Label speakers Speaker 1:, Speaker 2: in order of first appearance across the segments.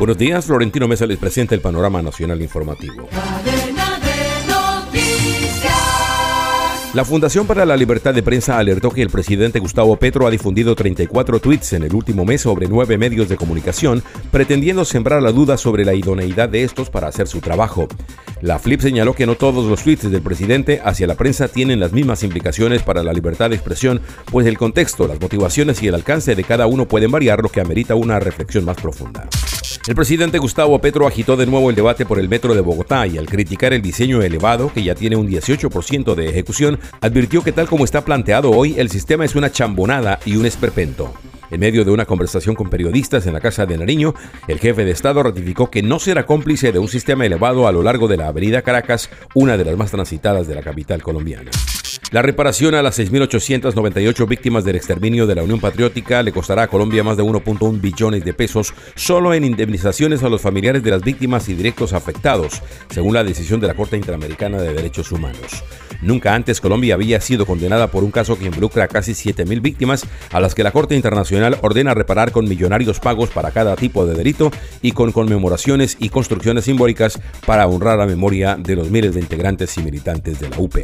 Speaker 1: Buenos días, Florentino Mesa les presenta el panorama nacional informativo. La Fundación para la Libertad de Prensa alertó que el presidente Gustavo Petro ha difundido 34 tweets en el último mes sobre nueve medios de comunicación, pretendiendo sembrar la duda sobre la idoneidad de estos para hacer su trabajo. La Flip señaló que no todos los tweets del presidente hacia la prensa tienen las mismas implicaciones para la libertad de expresión, pues el contexto, las motivaciones y el alcance de cada uno pueden variar, lo que amerita una reflexión más profunda. El presidente Gustavo Petro agitó de nuevo el debate por el metro de Bogotá y al criticar el diseño elevado, que ya tiene un 18% de ejecución, advirtió que tal como está planteado hoy, el sistema es una chambonada y un esperpento. En medio de una conversación con periodistas en la Casa de Nariño, el jefe de Estado ratificó que no será cómplice de un sistema elevado a lo largo de la Avenida Caracas, una de las más transitadas de la capital colombiana. La reparación a las 6.898 víctimas del exterminio de la Unión Patriótica le costará a Colombia más de 1.1 billones de pesos solo en indemnizaciones a los familiares de las víctimas y directos afectados, según la decisión de la Corte Interamericana de Derechos Humanos. Nunca antes Colombia había sido condenada por un caso que involucra a casi 7.000 víctimas a las que la Corte Internacional ordena reparar con millonarios pagos para cada tipo de delito y con conmemoraciones y construcciones simbólicas para honrar la memoria de los miles de integrantes y militantes de la UP.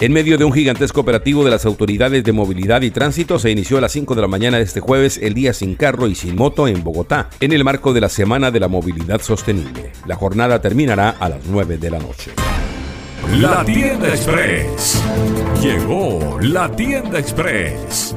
Speaker 1: En medio de un gigantesco operativo de las autoridades de movilidad y tránsito, se inició a las 5 de la mañana de este jueves el día sin carro y sin moto en Bogotá, en el marco de la Semana de la Movilidad Sostenible. La jornada terminará a las 9 de la noche.
Speaker 2: La Tienda Express. Llegó la Tienda Express,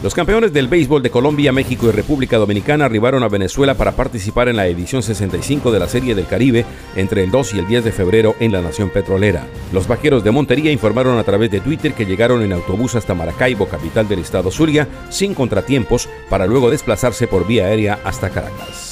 Speaker 1: Los campeones del béisbol de Colombia, México y República Dominicana arribaron a Venezuela para participar en la edición 65 de la Serie del Caribe entre el 2 y el 10 de febrero en la nación petrolera. Los vaqueros de Montería informaron a través de Twitter que llegaron en autobús hasta Maracaibo, capital del estado Zulia, sin contratiempos, para luego desplazarse por vía aérea hasta Caracas.